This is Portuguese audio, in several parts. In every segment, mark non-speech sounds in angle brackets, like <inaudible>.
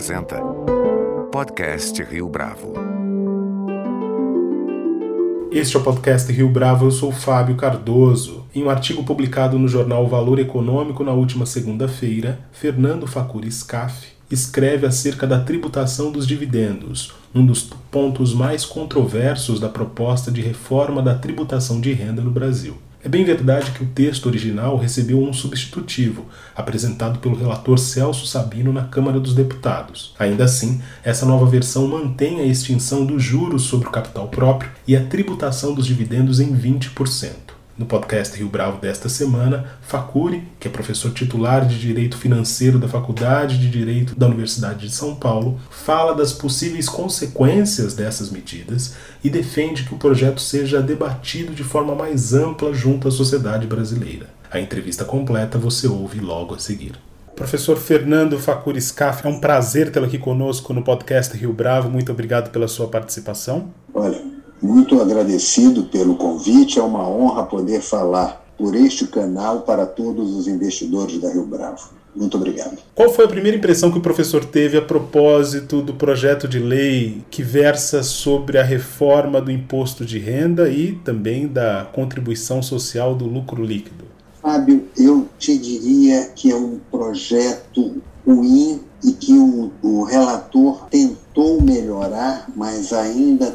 apresenta Podcast Rio Bravo. Este é o podcast Rio Bravo, eu sou Fábio Cardoso. Em um artigo publicado no jornal Valor Econômico na última segunda-feira, Fernando Facuri Scaff escreve acerca da tributação dos dividendos, um dos pontos mais controversos da proposta de reforma da tributação de renda no Brasil. É bem verdade que o texto original recebeu um substitutivo, apresentado pelo relator Celso Sabino na Câmara dos Deputados. Ainda assim, essa nova versão mantém a extinção dos juros sobre o capital próprio e a tributação dos dividendos em 20%. No podcast Rio Bravo desta semana, Facuri, que é professor titular de Direito Financeiro da Faculdade de Direito da Universidade de São Paulo, fala das possíveis consequências dessas medidas e defende que o projeto seja debatido de forma mais ampla junto à sociedade brasileira. A entrevista completa você ouve logo a seguir. Professor Fernando Facuri Scaff, é um prazer tê-lo aqui conosco no podcast Rio Bravo. Muito obrigado pela sua participação. Olha, muito agradecido pelo convite, é uma honra poder falar por este canal para todos os investidores da Rio Bravo. Muito obrigado. Qual foi a primeira impressão que o professor teve a propósito do projeto de lei que versa sobre a reforma do imposto de renda e também da contribuição social do lucro líquido? Fábio, eu te diria que é um projeto ruim e que o, o relator tentou melhorar, mas ainda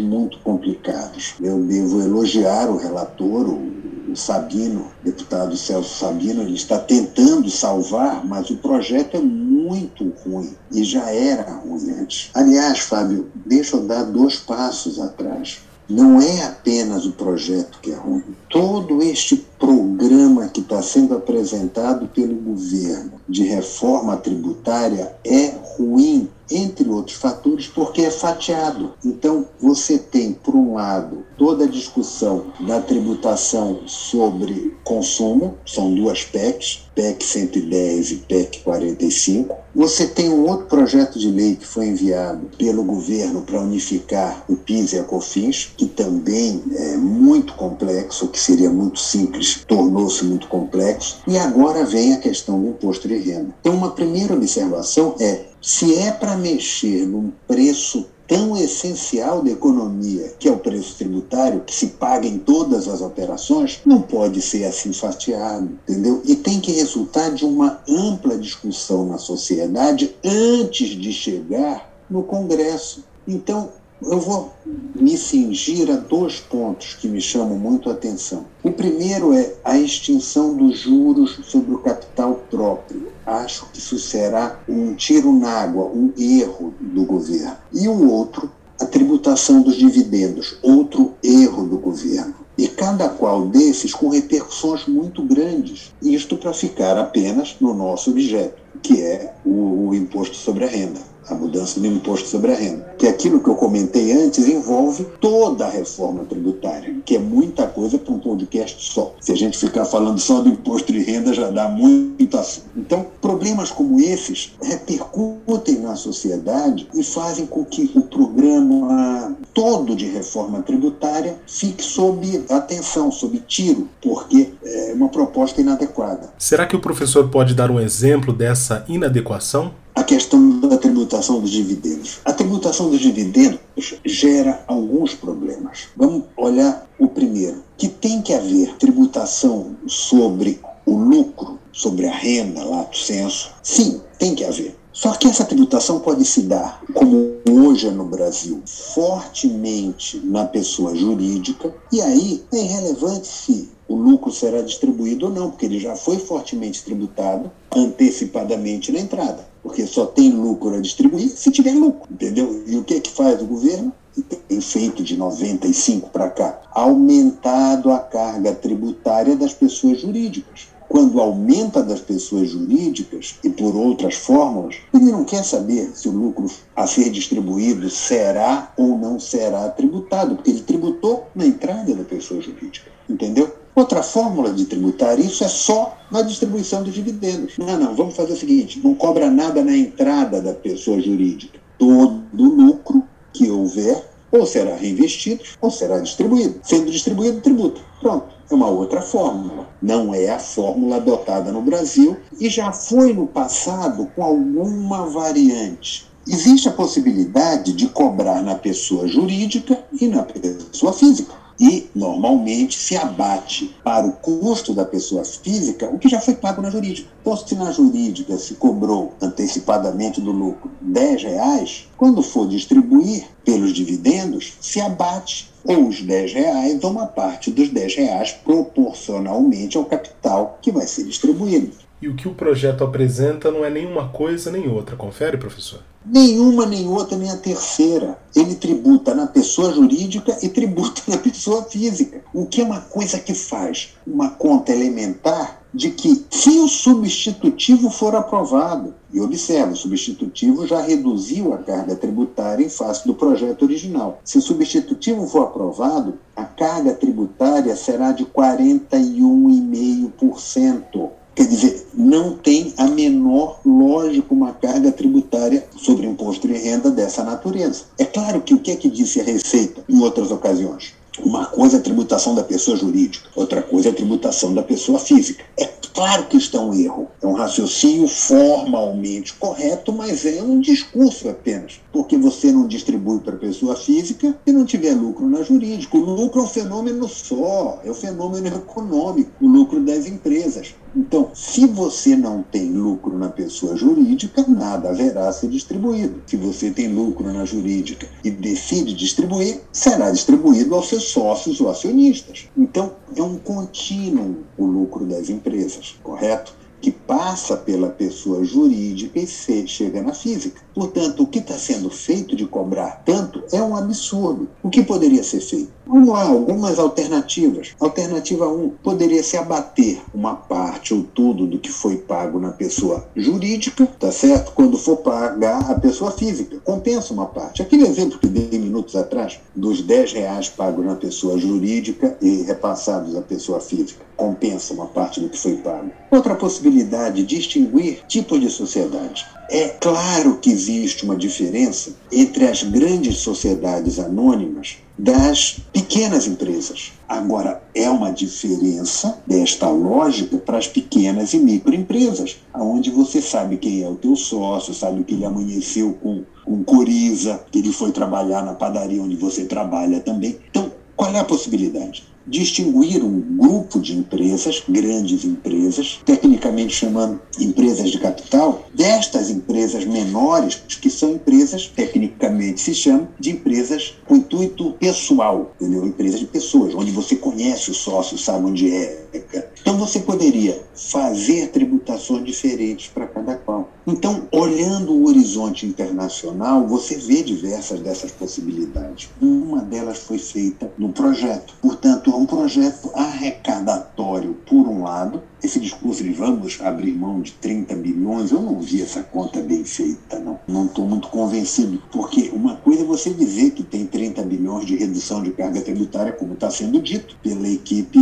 muito complicados. Eu devo elogiar o relator, o, Sabino, deputado Celso Sabino, ele está tentando salvar, mas o projeto é muito ruim e já era ruim antes. Aliás, Fábio, deixa eu dar dois passos atrás. Não é apenas o projeto que é ruim. Todo este programa que está sendo apresentado pelo governo de reforma tributária é ruim, entre outros fatores, porque é fatiado. Então, você tem, por um lado, toda a discussão da tributação sobre consumo, são duas PECs, PEC 110 e PEC 45. Você tem um outro projeto de lei que foi enviado pelo governo para unificar o PIS e a COFINS, que também é muito complexo, que seria muito simples, tornou-se muito complexo. E agora vem a questão do imposto de renda. Então, uma primeira observação é: se é para mexer num preço tão essencial da economia, que é o preço tributário, que se paga em todas as operações, não pode ser assim fatiado, entendeu? E tem que resultar de uma ampla discussão na sociedade antes de chegar no Congresso. Então, eu vou me cingir a dois pontos que me chamam muito a atenção. O primeiro é a extinção dos juros sobre o capital próprio. Acho que isso será um tiro na água, um erro do governo. E o outro, a tributação dos dividendos, outro erro do governo. E cada qual desses com repercussões muito grandes. Isto para ficar apenas no nosso objeto, que é o, o imposto sobre a renda a mudança do imposto sobre a renda. Que aquilo que eu comentei antes envolve toda a reforma tributária, que é muita coisa para um podcast só. Se a gente ficar falando só do imposto de renda, já dá muito assunto. Então, problemas como esses repercutem na sociedade e fazem com que o programa todo de reforma tributária fique sob atenção, sob tiro, porque é uma proposta inadequada. Será que o professor pode dar um exemplo dessa inadequação? a questão tributação dos dividendos. A tributação dos dividendos gera alguns problemas. Vamos olhar o primeiro, que tem que haver tributação sobre o lucro, sobre a renda, lato senso. Sim, tem que haver. Só que essa tributação pode se dar, como hoje é no Brasil, fortemente na pessoa jurídica, e aí é irrelevante se o lucro será distribuído ou não, porque ele já foi fortemente tributado antecipadamente na entrada. Porque só tem lucro a distribuir se tiver lucro, entendeu? E o que é que faz o governo? tem feito de 95 para cá, aumentado a carga tributária das pessoas jurídicas. Quando aumenta das pessoas jurídicas e por outras fórmulas, ele não quer saber se o lucro a ser distribuído será ou não será tributado, porque ele tributou na entrada da pessoa jurídica, entendeu? Outra fórmula de tributar isso é só na distribuição dos dividendos. Não, não, vamos fazer o seguinte: não cobra nada na entrada da pessoa jurídica. Todo lucro que houver ou será reinvestido ou será distribuído. Sendo distribuído, tributo. Pronto. É uma outra fórmula. Não é a fórmula adotada no Brasil e já foi no passado com alguma variante. Existe a possibilidade de cobrar na pessoa jurídica e na pessoa física e normalmente se abate para o custo da pessoa física o que já foi pago na jurídica. Então, se na jurídica se cobrou antecipadamente do lucro 10 reais, quando for distribuir pelos dividendos, se abate ou os 10 reais ou uma parte dos 10 reais proporcionalmente ao capital que vai ser distribuído. E o que o projeto apresenta não é nenhuma coisa nem outra, confere, professor? Nenhuma, nem outra, nem a terceira. Ele tributa na pessoa jurídica e tributa <laughs> na pessoa física. O que é uma coisa que faz uma conta elementar de que, se o substitutivo for aprovado, e observe, o substitutivo já reduziu a carga tributária em face do projeto original. Se o substitutivo for aprovado, a carga tributária será de 41,5%. Quer dizer, não tem a menor lógica uma carga tributária sobre imposto de renda dessa natureza. É claro que o que é que disse a Receita em outras ocasiões? Uma coisa é a tributação da pessoa jurídica, outra coisa é a tributação da pessoa física. É claro que isto é um erro, é um raciocínio formalmente correto, mas é um discurso apenas, porque você não distribui para a pessoa física se não tiver lucro na jurídica. O lucro é um fenômeno só, é um fenômeno econômico, o lucro das empresas. Então, se você não tem lucro na pessoa jurídica, nada haverá a ser distribuído. Se você tem lucro na jurídica e decide distribuir, será distribuído aos seus sócios ou acionistas. Então, é um contínuo o lucro das empresas, correto? que passa pela pessoa jurídica e chega na física. Portanto, o que está sendo feito de cobrar tanto é um absurdo. O que poderia ser feito? Vamos lá, algumas alternativas. Alternativa 1 um, poderia se abater uma parte ou tudo do que foi pago na pessoa jurídica, tá certo? Quando for pagar a pessoa física, compensa uma parte. Aquele exemplo que dei minutos atrás, dos 10 reais pagos na pessoa jurídica e repassados à pessoa física, compensa uma parte do que foi pago. Outra possibilidade, distinguir tipos de sociedade. É claro que existe uma diferença entre as grandes sociedades anônimas das pequenas empresas. Agora, é uma diferença desta lógica para as pequenas e microempresas, onde você sabe quem é o teu sócio, sabe que ele amanheceu com, com coriza, que ele foi trabalhar na padaria onde você trabalha também. Então, qual é a possibilidade? distinguir um grupo de empresas, grandes empresas, tecnicamente chamando empresas de capital, destas empresas menores, que são empresas, tecnicamente se chama, de empresas com intuito pessoal, entendeu? Empresas de pessoas, onde você conhece o sócio, sabe onde é. Então você poderia fazer tributações diferentes para cada qual. Então, olhando o horizonte internacional, você vê diversas dessas possibilidades. Uma delas foi feita no projeto. Portanto, é um projeto arrecadatório, por um lado, esse discurso de vamos abrir mão de 30 bilhões, eu não vi essa conta bem feita, não. Não estou muito convencido, porque uma coisa é você dizer que tem 30 bilhões de redução de carga tributária, como está sendo dito pela equipe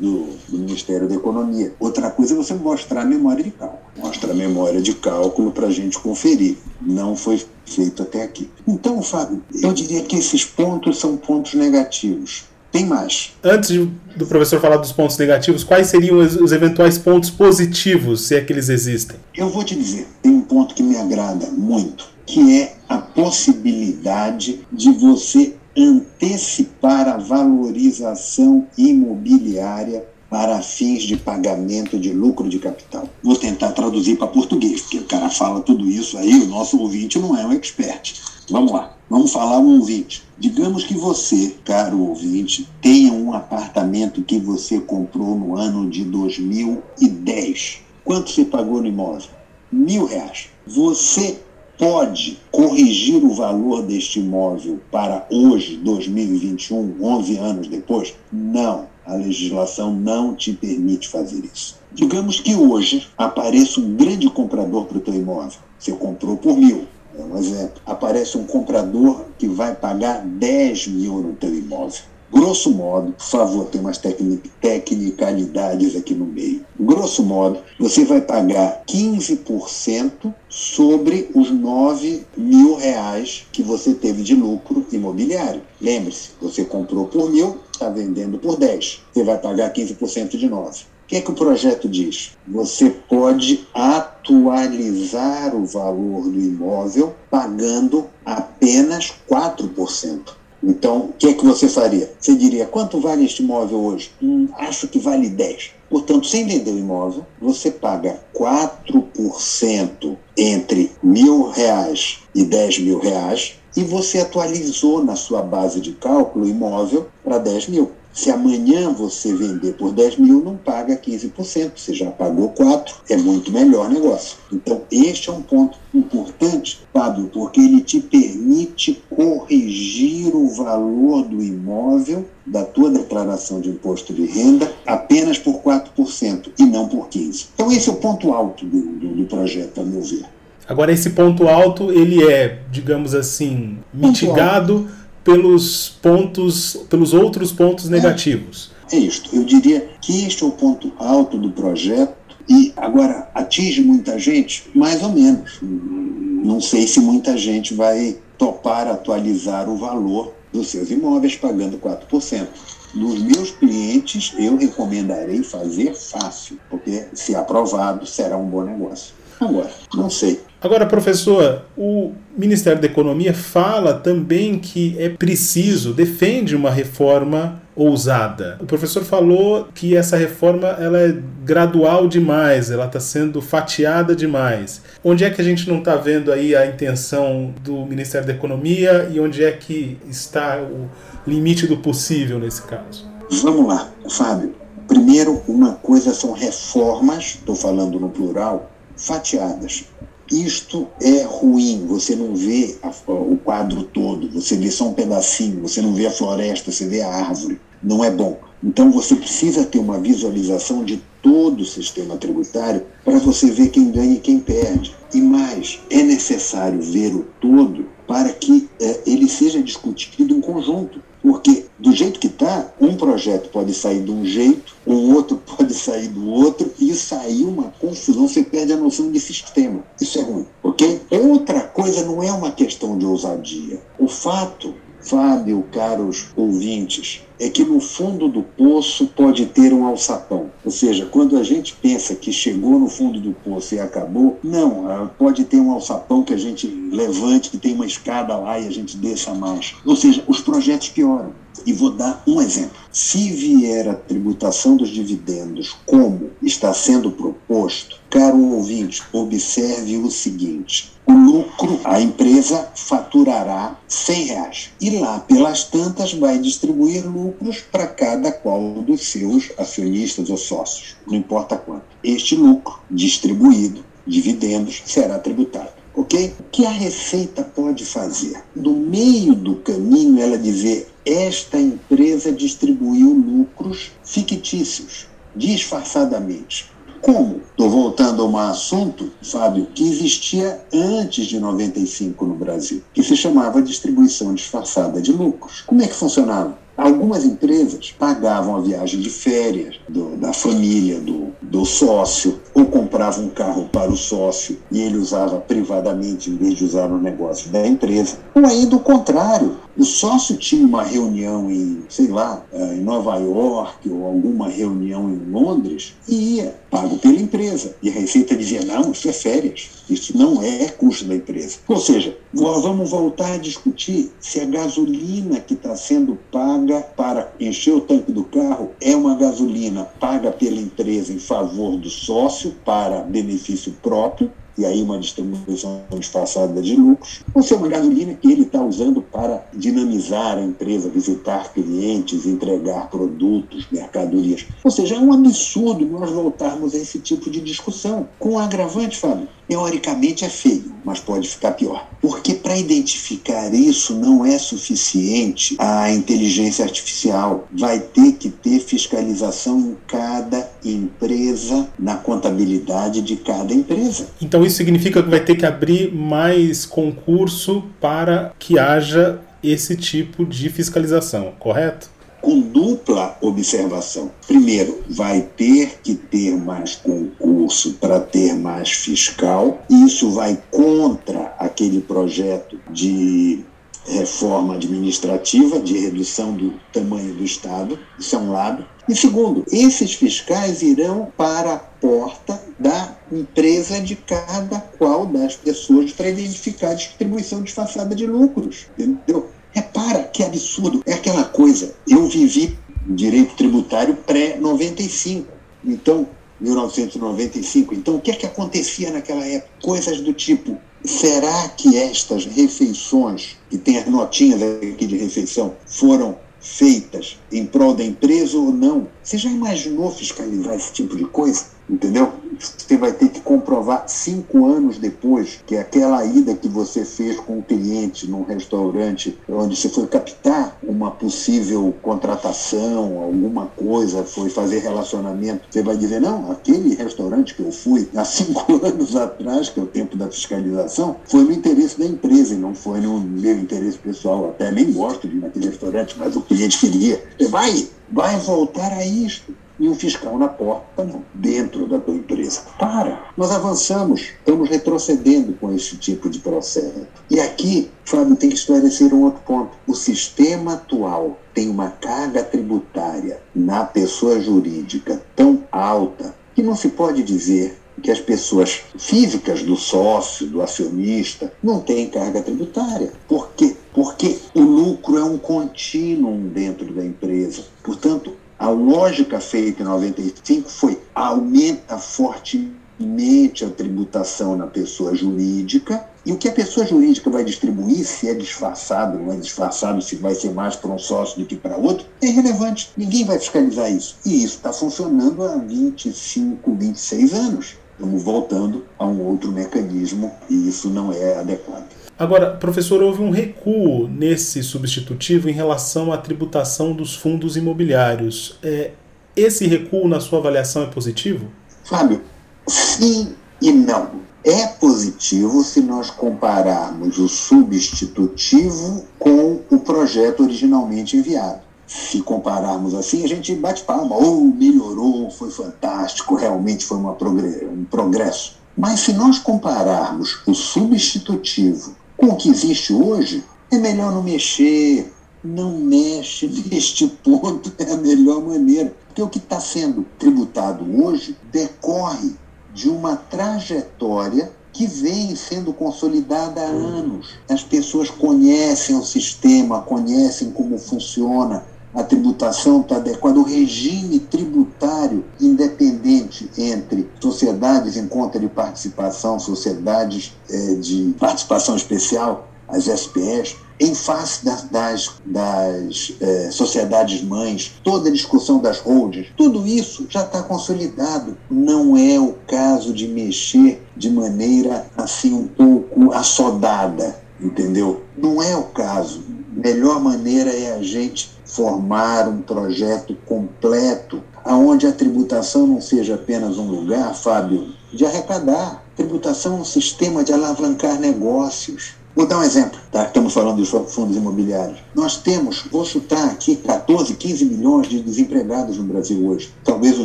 do, do Ministério da Economia. Outra coisa é você mostrar a memória de cálculo. Mostra a memória de cálculo para a gente conferir. Não foi feito até aqui. Então, Fábio, eu diria que esses pontos são pontos negativos tem mais. Antes do professor falar dos pontos negativos, quais seriam os, os, eventuais pontos positivos, se é que eles existem? Eu vou te dizer, tem um ponto que me agrada muito, que é a possibilidade de você antecipar a valorização imobiliária para fins de pagamento de lucro de capital. Vou tentar traduzir para português, porque o cara fala tudo isso aí, o nosso ouvinte não é um expert. Vamos lá, vamos falar um ouvinte. Digamos que você, caro ouvinte, tenha um apartamento que você comprou no ano de 2010. Quanto você pagou no imóvel? Mil reais. Você pode corrigir o valor deste imóvel para hoje, 2021, 11 anos depois? Não. A legislação não te permite fazer isso. Digamos que hoje apareça um grande comprador para o teu imóvel. Você comprou por mil é um exemplo. Aparece um comprador que vai pagar 10 mil no teu imóvel. Grosso modo, por favor, tem umas tecnicalidades aqui no meio. Grosso modo, você vai pagar 15% sobre os 9 mil reais que você teve de lucro imobiliário. Lembre-se, você comprou por mil, está vendendo por 10. Você vai pagar 15% de 9. O que é que o projeto diz? Você pode atualizar o valor do imóvel pagando apenas 4%. Então, o que é que você faria? Você diria, quanto vale este imóvel hoje? Hum, acho que vale 10. Portanto, sem vender o imóvel, você paga 4% entre mil reais e 10 mil reais e você atualizou na sua base de cálculo imóvel para 10 mil. Se amanhã você vender por 10 mil, não paga 15%, você já pagou 4%, é muito melhor negócio. Então, este é um ponto importante, Fábio, porque ele te permite corrigir o valor do imóvel da tua declaração de imposto de renda apenas por 4% e não por 15%. Então, esse é o ponto alto do, do, do projeto, a meu ver. Agora, esse ponto alto, ele é, digamos assim, mitigado pelos pontos, pelos outros pontos negativos. É, é isto. Eu diria que este é o ponto alto do projeto e agora atinge muita gente, mais ou menos. Não sei se muita gente vai topar atualizar o valor dos seus imóveis pagando 4%. Dos meus clientes, eu recomendarei fazer fácil, porque se aprovado, será um bom negócio. Agora, não sei. Agora, professor, o Ministério da Economia fala também que é preciso, defende uma reforma ousada. O professor falou que essa reforma ela é gradual demais, ela está sendo fatiada demais. Onde é que a gente não está vendo aí a intenção do Ministério da Economia e onde é que está o limite do possível nesse caso? Vamos lá, Fábio. Primeiro, uma coisa são reformas, estou falando no plural, fatiadas. Isto é ruim, você não vê a, o quadro todo, você vê só um pedacinho, você não vê a floresta, você vê a árvore. Não é bom. Então você precisa ter uma visualização de todo o sistema tributário para você ver quem ganha e quem perde. E mais, é necessário ver o todo para que é, ele seja discutido em conjunto. Porque, do jeito que está, um projeto pode sair de um jeito, o outro <laughs> pode sair do outro, e sair uma confusão, você perde a noção de sistema. Isso é ruim, ok? Outra coisa não é uma questão de ousadia. O fato Fábio, caros ouvintes, é que no fundo do poço pode ter um alçapão. Ou seja, quando a gente pensa que chegou no fundo do poço e acabou, não, ah, pode ter um alçapão que a gente levante, que tem uma escada lá e a gente desça mais. Ou seja, os projetos pioram. E vou dar um exemplo. Se vier a tributação dos dividendos como está sendo proposto, caro ouvinte, observe o seguinte: o lucro, a empresa faturará 100 reais e lá pelas tantas vai distribuir lucros para cada qual dos seus acionistas ou sócios, não importa quanto. Este lucro distribuído, dividendos, será tributado ok? O que a Receita pode fazer? No meio do caminho, ela dizer: esta empresa distribuiu lucros fictícios, disfarçadamente. Como? Estou voltando a um assunto, Fábio, que existia antes de 95 no Brasil, que se chamava distribuição disfarçada de lucros. Como é que funcionava? Algumas empresas pagavam a viagem de férias do, da família, do, do sócio, ou compravam um carro para o sócio e ele usava privadamente em vez de usar no negócio da empresa. Ou ainda o contrário, o sócio tinha uma reunião em, sei lá, eh, em Nova York ou alguma reunião em Londres e ia, pago pela empresa. E a Receita dizia: não, isso é férias, isso não é custo da empresa. Ou seja, vamos voltar a discutir se a gasolina que está sendo paga para encher o tanque do carro é uma gasolina paga pela empresa em favor do sócio para benefício próprio e aí uma distribuição disfarçada de lucros, ou se é uma gasolina que ele está usando para dinamizar a empresa, visitar clientes, entregar produtos, mercadorias. Ou seja, é um absurdo nós voltarmos a esse tipo de discussão. Com um agravante, Fábio, teoricamente é feio, mas pode ficar pior. Porque para identificar isso não é suficiente a inteligência artificial. Vai ter que ter fiscalização em cada empresa, na contabilidade de cada empresa. Então isso significa que vai ter que abrir mais concurso para que haja esse tipo de fiscalização, correto? Com dupla observação. Primeiro, vai ter que ter mais concurso para ter mais fiscal, isso vai contra aquele projeto de reforma administrativa, de redução do tamanho do Estado, isso é um lado. E segundo, esses fiscais irão para a porta da empresa de cada qual das pessoas para identificar a distribuição disfarçada de lucros. Entendeu? Repara que absurdo. É aquela coisa. Eu vivi direito tributário pré-95. Então, 1995. Então, o que é que acontecia naquela época? Coisas do tipo: será que estas refeições, que tem as notinhas aqui de refeição, foram feitas em prol da empresa ou não? Você já imaginou fiscalizar esse tipo de coisa? Entendeu? Você vai ter que comprovar cinco anos depois que aquela ida que você fez com o cliente num restaurante onde você foi captar uma possível contratação, alguma coisa, foi fazer relacionamento, você vai dizer, não, aquele restaurante que eu fui há cinco <laughs> anos atrás, que é o tempo da fiscalização, foi no interesse da empresa e não foi no meu interesse pessoal. Até nem gosto de ir naquele restaurante, mas o cliente queria. Você vai, vai voltar a isto e um fiscal na porta, não, dentro da tua empresa. Para! Nós avançamos, estamos retrocedendo com esse tipo de processo. E aqui, Fábio, tem que esclarecer um outro ponto. O sistema atual tem uma carga tributária na pessoa jurídica tão alta que não se pode dizer que as pessoas físicas do sócio, do acionista, não têm carga tributária. Por quê? Porque o lucro é um contínuo dentro da empresa. Portanto, a lógica feita em 95 foi aumenta fortemente a tributação na pessoa jurídica e o que a pessoa jurídica vai distribuir, se é disfarçado, não é disfarçado, se vai ser mais para um sócio do que para outro, é irrelevante. Ninguém vai fiscalizar isso. E isso está funcionando há 25, 26 anos. Estamos voltando a um outro mecanismo e isso não é adequado. Agora, professor, houve um recuo nesse substitutivo em relação à tributação dos fundos imobiliários. É, esse recuo, na sua avaliação, é positivo? Fábio, sim e não. É positivo se nós compararmos o substitutivo com o projeto originalmente enviado. Se compararmos assim, a gente bate palma, ou oh, melhorou, foi fantástico, realmente foi uma um progresso. Mas se nós compararmos o substitutivo com o que existe hoje, é melhor não mexer. Não mexe neste <laughs> ponto, é a melhor maneira. Porque o que está sendo tributado hoje decorre de uma trajetória que vem sendo consolidada há anos. As pessoas conhecem o sistema, conhecem como funciona, a tributação está adequada, o regime tributário independente entre sociedades em conta de participação, sociedades é, de participação especial, as SPS, em face das, das, das é, sociedades mães, toda a discussão das holdings, tudo isso já está consolidado. Não é o caso de mexer de maneira assim um pouco assodada, entendeu? Não é o caso. Melhor maneira é a gente formar um projeto completo, aonde a tributação não seja apenas um lugar, Fábio, de arrecadar. Tributação é um sistema de alavancar negócios. Vou dar um exemplo, tá? Estamos falando dos fundos imobiliários. Nós temos, vou chutar aqui, 14, 15 milhões de desempregados no Brasil hoje. Talvez o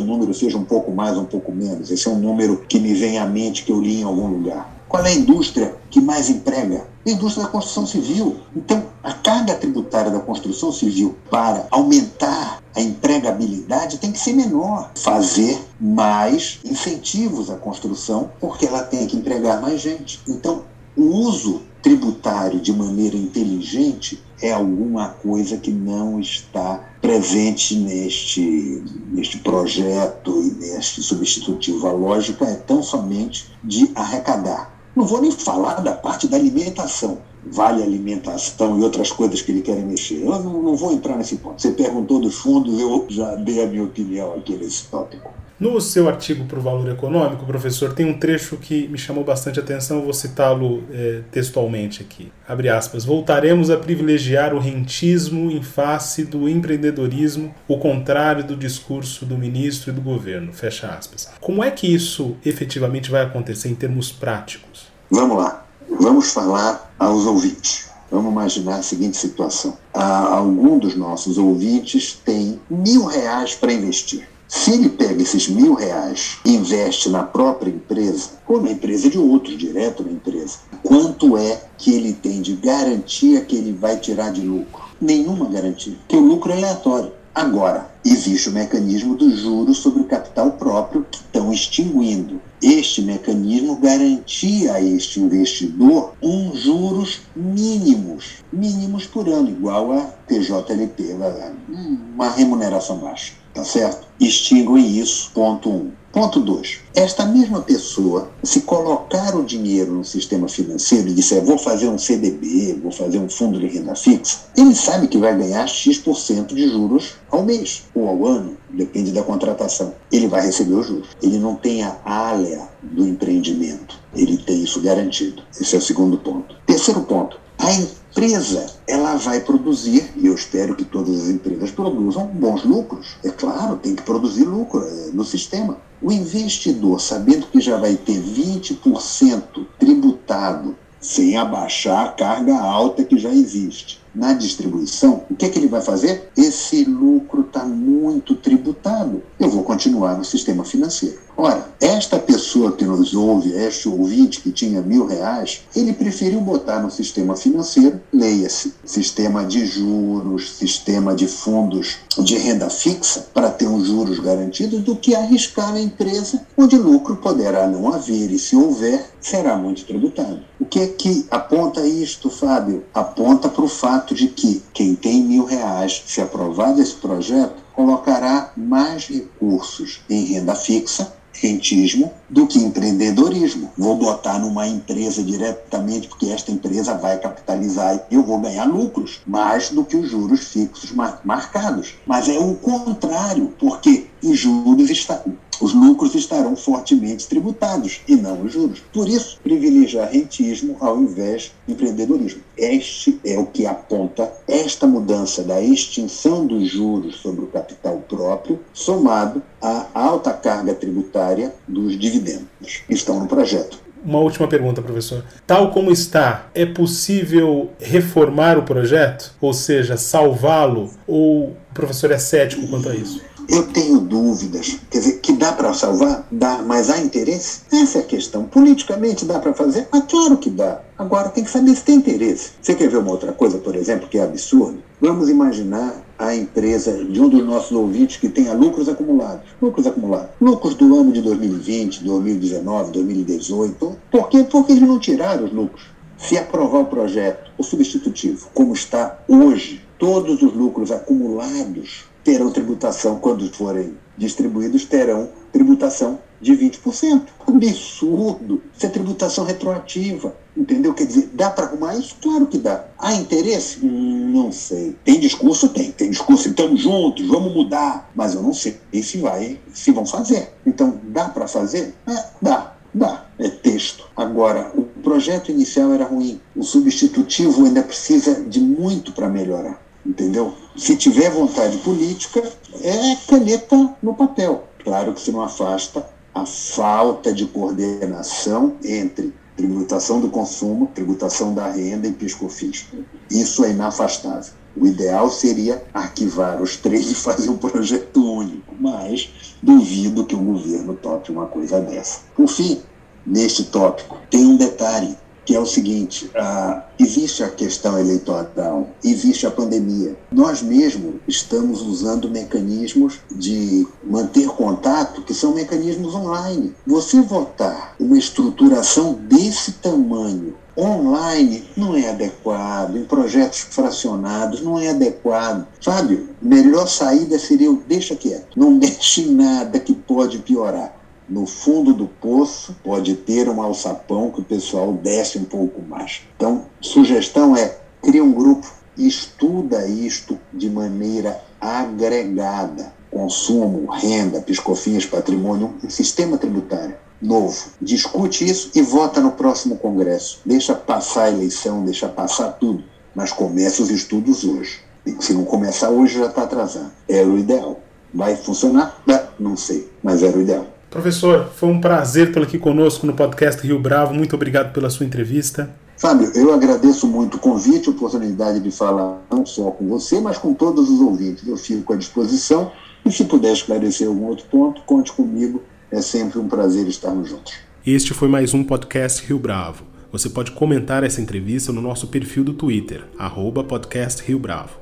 número seja um pouco mais, um pouco menos. Esse é um número que me vem à mente, que eu li em algum lugar. Qual é a indústria que mais emprega? Indústria da construção civil. Então, a carga tributária da construção civil para aumentar a empregabilidade tem que ser menor. Fazer mais incentivos à construção, porque ela tem que empregar mais gente. Então, o uso tributário de maneira inteligente é alguma coisa que não está presente neste, neste projeto e neste substitutivo. A lógica é tão somente de arrecadar. Não vou nem falar da parte da alimentação. Vale alimentação e outras coisas que ele querem mexer. Eu não, não vou entrar nesse ponto. Você perguntou dos fundos, eu já dei a minha opinião aqui nesse tópico. No seu artigo para o Valor Econômico, professor, tem um trecho que me chamou bastante atenção, vou citá-lo é, textualmente aqui. Abre aspas. Voltaremos a privilegiar o rentismo em face do empreendedorismo, o contrário do discurso do ministro e do governo. Fecha aspas. Como é que isso efetivamente vai acontecer em termos práticos? Vamos lá. Vamos falar aos ouvintes. Vamos imaginar a seguinte situação: ah, algum dos nossos ouvintes tem mil reais para investir. Se ele pega esses mil reais e investe na própria empresa, ou na empresa de outro, direto na empresa, quanto é que ele tem de garantia que ele vai tirar de lucro? Nenhuma garantia, porque o lucro é aleatório. Agora, existe o mecanismo dos juros sobre o capital próprio que estão extinguindo. Este mecanismo garantia a este investidor um juros mínimos, mínimos por ano, igual a TJLP, uma remuneração baixa tá certo? Extinguem isso, ponto um. Ponto 2. Esta mesma pessoa, se colocar o dinheiro no sistema financeiro e disser vou fazer um CDB, vou fazer um fundo de renda fixa, ele sabe que vai ganhar X% de juros ao mês ou ao ano, depende da contratação. Ele vai receber os juros. Ele não tem a área do empreendimento. Ele tem isso garantido. Esse é o segundo ponto. Terceiro ponto. A empresa ela vai produzir, e eu espero que todas as empresas produzam bons lucros. É claro, tem que produzir lucro é, no sistema. O investidor, sabendo que já vai ter 20% tributado sem abaixar a carga alta que já existe, na distribuição, o que, é que ele vai fazer? Esse lucro está muito tributado. Eu vou continuar no sistema financeiro. Ora, esta pessoa que nos ouve, este ouvinte que tinha mil reais, ele preferiu botar no sistema financeiro, leia-se, sistema de juros, sistema de fundos de renda fixa, para ter uns juros garantidos, do que arriscar na empresa, onde lucro poderá não haver e, se houver, será muito tributado. O que é que aponta isto, Fábio? Aponta para o fato de que quem tem mil reais, se aprovado esse projeto, colocará mais recursos em renda fixa rentismo do que empreendedorismo. Vou botar numa empresa diretamente porque esta empresa vai capitalizar e eu vou ganhar lucros mais do que os juros fixos marcados. Mas é o contrário, porque os juros estão os lucros estarão fortemente tributados e não os juros. Por isso, privilegiar rentismo ao invés de empreendedorismo. Este é o que aponta esta mudança da extinção dos juros sobre o capital próprio, somado à alta carga tributária dos dividendos estão no projeto. Uma última pergunta, professor. Tal como está, é possível reformar o projeto? Ou seja, salvá-lo? Ou o professor é cético quanto a isso? Eu tenho dúvidas. Quer dizer, que dá para salvar? Dá, mas há interesse? Essa é a questão. Politicamente dá para fazer? Mas claro que dá. Agora tem que saber se tem interesse. Você quer ver uma outra coisa, por exemplo, que é absurdo? Vamos imaginar a empresa de um dos nossos ouvintes que tenha lucros acumulados. Lucros acumulados. Lucros do ano de 2020, 2019, 2018. Por quê? Porque eles não tiraram os lucros. Se aprovar o projeto, o substitutivo, como está hoje, todos os lucros acumulados terão tributação, quando forem distribuídos, terão tributação de 20%. Absurdo! Isso é tributação retroativa. Entendeu? Quer dizer, dá para arrumar isso? Claro que dá. Há interesse? Hum, não sei. Tem discurso? Tem. Tem discurso, estamos juntos, vamos mudar. Mas eu não sei se vai, se vão fazer. Então, dá para fazer? É, dá. Dá. É texto. Agora, o projeto inicial era ruim. O substitutivo ainda precisa de muito para melhorar entendeu? Se tiver vontade política, é caneta no papel. Claro que se não afasta a falta de coordenação entre tributação do consumo, tributação da renda e piscofins. Isso é inafastável. O ideal seria arquivar os três e fazer um projeto único, mas duvido que o governo tope uma coisa dessa. Por fim, neste tópico, tem um detalhe que é o seguinte: ah, existe a questão eleitoral, existe a pandemia. Nós mesmos estamos usando mecanismos de manter contato que são mecanismos online. Você votar uma estruturação desse tamanho online não é adequado, em projetos fracionados não é adequado. Fábio, melhor saída seria o deixa quieto, não <laughs> mexe em nada que pode piorar no fundo do poço pode ter um alçapão que o pessoal desce um pouco mais. Então, sugestão é cria um grupo e estuda isto de maneira agregada. Consumo, renda, piscofins, patrimônio, um sistema tributário novo. Discute isso e vota no próximo Congresso. Deixa passar a eleição, deixa passar tudo, mas comece os estudos hoje. Se não começar hoje, já está atrasado. Era o ideal. Vai funcionar? Não sei, mas era o ideal. Professor, foi um prazer tê-lo aqui conosco no podcast Rio Bravo. Muito obrigado pela sua entrevista. Fábio, eu agradeço muito o convite, a oportunidade de falar não só com você, mas com todos os ouvintes. Eu fico à disposição e se puder esclarecer algum outro ponto, conte comigo. É sempre um prazer estarmos juntos. Este foi mais um podcast Rio Bravo. Você pode comentar essa entrevista no nosso perfil do Twitter, arroba podcast Rio Bravo,